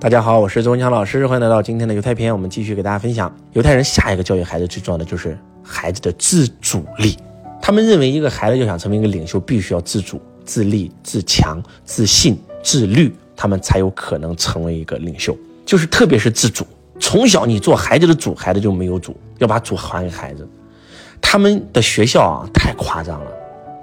大家好，我是周文强老师，欢迎来到今天的犹太篇。我们继续给大家分享犹太人下一个教育孩子最重要的就是孩子的自主力。他们认为一个孩子要想成为一个领袖，必须要自主、自立、自强、自信、自律，他们才有可能成为一个领袖。就是特别是自主，从小你做孩子的主，孩子就没有主，要把主还给孩子。他们的学校啊，太夸张了，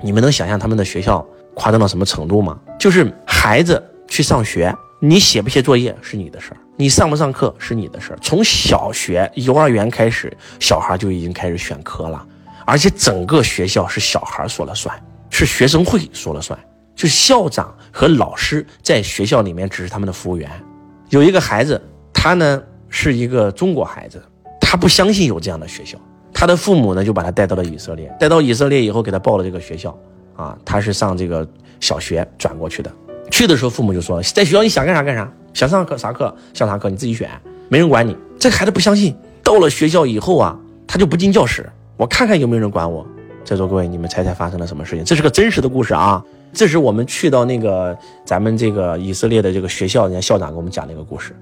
你们能想象他们的学校夸张到什么程度吗？就是孩子去上学。你写不写作业是你的事儿，你上不上课是你的事儿。从小学、幼儿园开始，小孩就已经开始选科了，而且整个学校是小孩说了算，是学生会说了算，就校长和老师在学校里面只是他们的服务员。有一个孩子，他呢是一个中国孩子，他不相信有这样的学校，他的父母呢就把他带到了以色列，带到以色列以后给他报了这个学校，啊，他是上这个小学转过去的。去的时候，父母就说在学校你想干啥干啥，想上课啥课上啥课，你自己选，没人管你。这孩子不相信，到了学校以后啊，他就不进教室，我看看有没有人管我。在座各位，你们猜猜发生了什么事情？这是个真实的故事啊！这是我们去到那个咱们这个以色列的这个学校，人家校长给我们讲那个故事。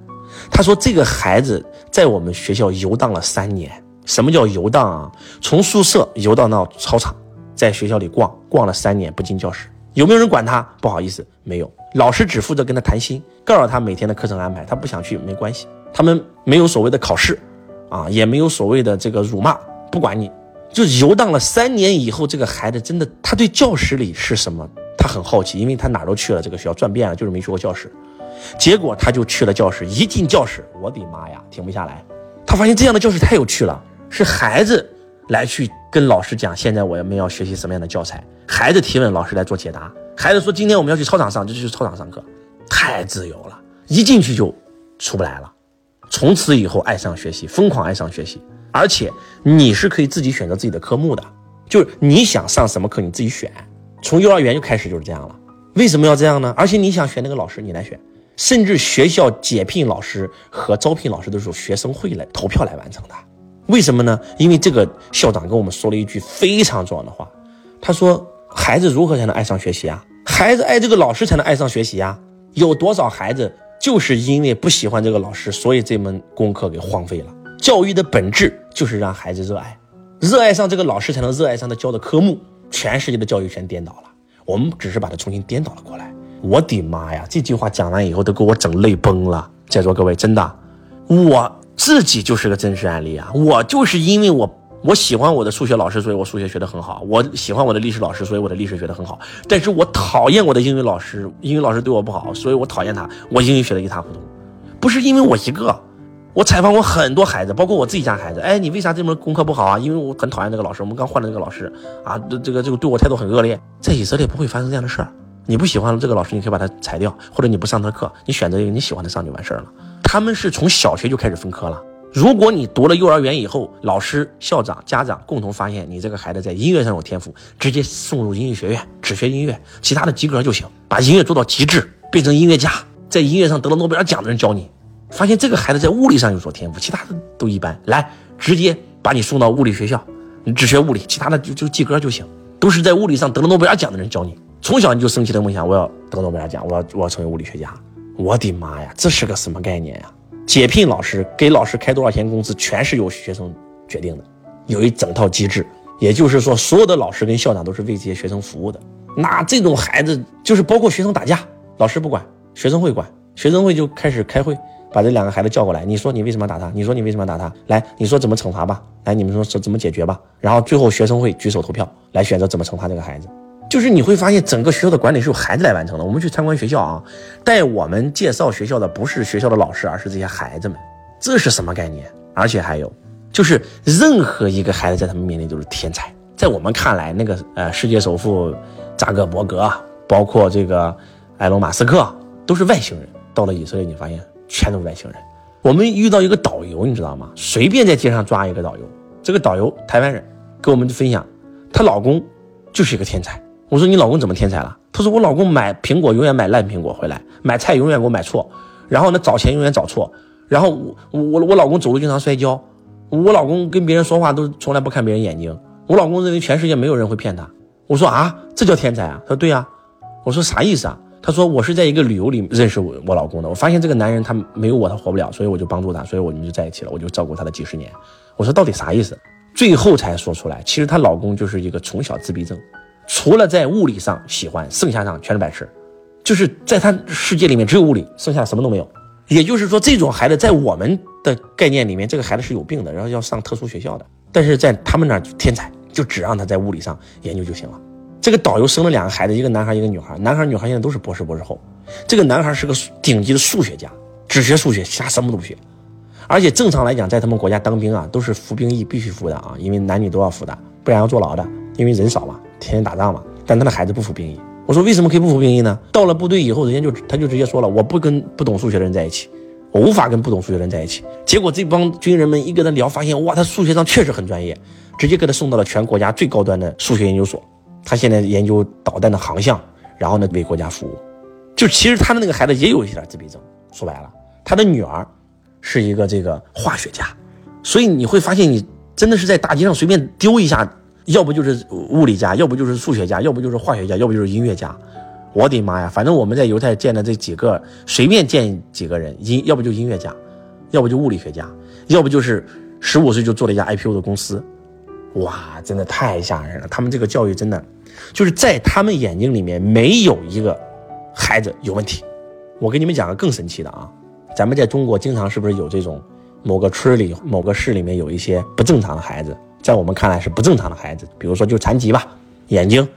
他说这个孩子在我们学校游荡了三年。什么叫游荡啊？从宿舍游荡到操场，在学校里逛逛了三年，不进教室。有没有人管他？不好意思，没有。老师只负责跟他谈心，告诉他每天的课程安排。他不想去没关系。他们没有所谓的考试，啊，也没有所谓的这个辱骂，不管你。就游荡了三年以后，这个孩子真的，他对教室里是什么，他很好奇，因为他哪都去了，这个学校转遍了，就是没去过教室。结果他就去了教室，一进教室，我的妈呀，停不下来。他发现这样的教室太有趣了，是孩子来去跟老师讲，现在我们要学习什么样的教材。孩子提问，老师来做解答。孩子说：“今天我们要去操场上，就去操场上课，太自由了，一进去就出不来了。从此以后爱上学习，疯狂爱上学习，而且你是可以自己选择自己的科目的，就是你想上什么课你自己选。从幼儿园就开始就是这样了。为什么要这样呢？而且你想选那个老师，你来选，甚至学校解聘老师和招聘老师都是由学生会来投票来完成的。为什么呢？因为这个校长跟我们说了一句非常重要的话，他说。”孩子如何才能爱上学习啊？孩子爱这个老师才能爱上学习啊。有多少孩子就是因为不喜欢这个老师，所以这门功课给荒废了？教育的本质就是让孩子热爱，热爱上这个老师才能热爱上他教的科目。全世界的教育全颠倒了，我们只是把它重新颠倒了过来。我的妈呀！这句话讲完以后都给我整泪崩了。在座各位，真的，我自己就是个真实案例啊！我就是因为我。我喜欢我的数学老师，所以我数学学得很好。我喜欢我的历史老师，所以我的历史学得很好。但是我讨厌我的英语老师，英语老师对我不好，所以我讨厌他。我英语学得一塌糊涂，不是因为我一个。我采访过很多孩子，包括我自己家孩子。哎，你为啥这门功课不好啊？因为我很讨厌这个老师。我们刚换了那个老师啊，这个这个对我态度很恶劣。在以色列不会发生这样的事儿。你不喜欢这个老师，你可以把他裁掉，或者你不上他课，你选择一个你喜欢的上就完事儿了。他们是从小学就开始分科了。如果你读了幼儿园以后，老师、校长、家长共同发现你这个孩子在音乐上有天赋，直接送入音乐学院，只学音乐，其他的及格就行，把音乐做到极致，变成音乐家，在音乐上得了诺贝尔奖的人教你。发现这个孩子在物理上有所天赋，其他的都一般，来直接把你送到物理学校，你只学物理，其他的就就及格就行。都是在物理上得了诺贝尔奖的人教你，从小你就升起了梦想，我要得诺贝尔奖，我要我要成为物理学家。我的妈呀，这是个什么概念呀？解聘老师，给老师开多少钱工资，全是由学生决定的，有一整套机制。也就是说，所有的老师跟校长都是为这些学生服务的。那这种孩子，就是包括学生打架，老师不管，学生会管，学生会就开始开会，把这两个孩子叫过来。你说你为什么打他？你说你为什么打他？来，你说怎么惩罚吧？来，你们说怎怎么解决吧？然后最后学生会举手投票来选择怎么惩罚这个孩子。就是你会发现，整个学校的管理是由孩子来完成的。我们去参观学校啊，带我们介绍学校的不是学校的老师，而是这些孩子们。这是什么概念？而且还有，就是任何一个孩子在他们面前都是天才。在我们看来，那个呃，世界首富扎克伯格，包括这个埃隆·马斯克，都是外星人。到了以色列，你发现全都是外星人。我们遇到一个导游，你知道吗？随便在街上抓一个导游，这个导游台湾人，跟我们分享，她老公就是一个天才。我说你老公怎么天才了？他说我老公买苹果永远买烂苹果回来，买菜永远给我买错，然后呢找钱永远找错，然后我我我老公走路经常摔跤，我老公跟别人说话都从来不看别人眼睛，我老公认为全世界没有人会骗他。我说啊，这叫天才啊？他说对呀。我说啥意思啊？他说我是在一个旅游里认识我我老公的，我发现这个男人他没有我他活不了，所以我就帮助他，所以我们就在一起了，我就照顾他的几十年。我说到底啥意思？最后才说出来，其实她老公就是一个从小自闭症，除了在物理上喜欢，剩下上全是白痴，就是在他世界里面只有物理，剩下什么都没有。也就是说，这种孩子在我们的概念里面，这个孩子是有病的，然后要上特殊学校的。但是在他们那儿天才，就只让他在物理上研究就行了。这个导游生了两个孩子，一个男孩，一个女孩。男孩、女孩现在都是博士、博士后。这个男孩是个顶级的数学家，只学数学，其他什么都不学。而且正常来讲，在他们国家当兵啊，都是服兵役必须服的啊，因为男女都要服的，不然要坐牢的。因为人少嘛，天天打仗嘛。但他的孩子不服兵役。我说为什么可以不服兵役呢？到了部队以后，人家就他就直接说了，我不跟不懂数学的人在一起，我无法跟不懂数学的人在一起。结果这帮军人们一跟他聊，发现哇，他数学上确实很专业，直接给他送到了全国家最高端的数学研究所。他现在研究导弹的航向，然后呢为国家服务。就其实他的那个孩子也有一点自闭症。说白了，他的女儿。是一个这个化学家，所以你会发现，你真的是在大街上随便丢一下，要不就是物理家，要不就是数学家，要不就是化学家，要不就是音乐家。我的妈呀！反正我们在犹太见的这几个，随便见几个人，音要不就音乐家，要不就物理学家，要不就是十五岁就做了一家 IPO 的公司。哇，真的太吓人了！他们这个教育真的，就是在他们眼睛里面没有一个孩子有问题。我给你们讲个更神奇的啊！咱们在中国经常是不是有这种，某个村里、某个市里面有一些不正常的孩子，在我们看来是不正常的孩子，比如说就残疾吧，眼睛，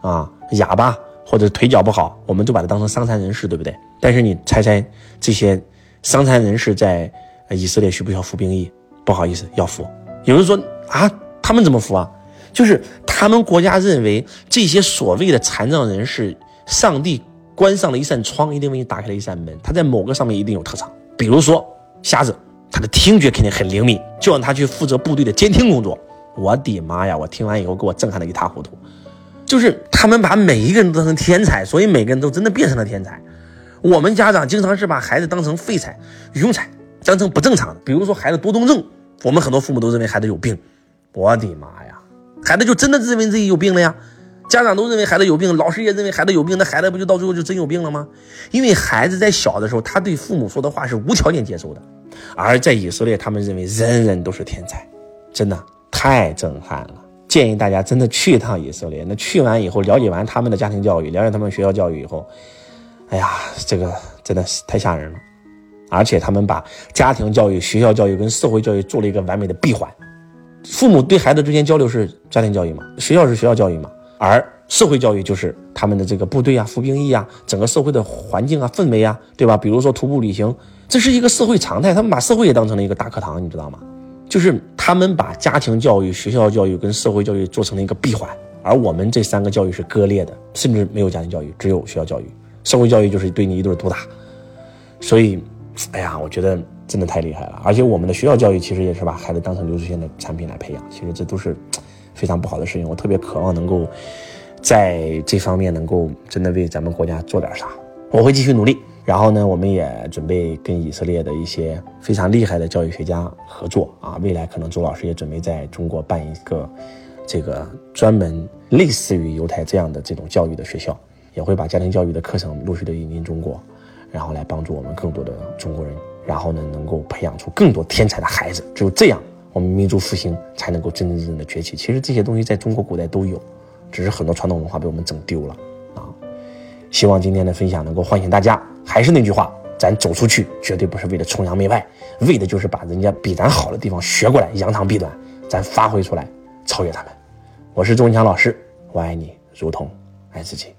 啊，哑巴或者腿脚不好，我们都把他当成伤残人士，对不对？但是你猜猜，这些伤残人士在以色列需不需要服兵役？不好意思，要服。有人说啊，他们怎么服啊？就是他们国家认为这些所谓的残障人士，上帝。关上了一扇窗，一定为你打开了一扇门。他在某个上面一定有特长，比如说瞎子，他的听觉肯定很灵敏，就让他去负责部队的监听工作。我的妈呀！我听完以后给我震撼的一塌糊涂。就是他们把每一个人都当成天才，所以每个人都真的变成了天才。我们家长经常是把孩子当成废材、庸才，当成不正常的。比如说孩子多动症，我们很多父母都认为孩子有病。我的妈呀！孩子就真的认为自己有病了呀？家长都认为孩子有病，老师也认为孩子有病，那孩子不就到最后就真有病了吗？因为孩子在小的时候，他对父母说的话是无条件接受的，而在以色列，他们认为人人都是天才，真的太震撼了。建议大家真的去一趟以色列，那去完以后，了解完他们的家庭教育，了解他们学校教育以后，哎呀，这个真的是太吓人了。而且他们把家庭教育、学校教育跟社会教育做了一个完美的闭环，父母对孩子之间交流是家庭教育嘛，学校是学校教育嘛。而社会教育就是他们的这个部队啊、服兵役啊、整个社会的环境啊、氛围啊，对吧？比如说徒步旅行，这是一个社会常态。他们把社会也当成了一个大课堂，你知道吗？就是他们把家庭教育、学校教育跟社会教育做成了一个闭环，而我们这三个教育是割裂的，甚至没有家庭教育，只有学校教育。社会教育就是对你一顿毒打。所以，哎呀，我觉得真的太厉害了。而且我们的学校教育其实也是把孩子当成流水线的产品来培养，其实这都是。非常不好的事情，我特别渴望能够在这方面能够真的为咱们国家做点啥。我会继续努力。然后呢，我们也准备跟以色列的一些非常厉害的教育学家合作啊。未来可能周老师也准备在中国办一个这个专门类似于犹太这样的这种教育的学校，也会把家庭教育的课程陆续的引进中国，然后来帮助我们更多的中国人，然后呢，能够培养出更多天才的孩子。只有这样。我们民族复兴才能够真真正正的崛起。其实这些东西在中国古代都有，只是很多传统文化被我们整丢了啊！希望今天的分享能够唤醒大家。还是那句话，咱走出去绝对不是为了崇洋媚外，为的就是把人家比咱好的地方学过来，扬长避短，咱发挥出来，超越他们。我是周文强老师，我爱你如同爱自己。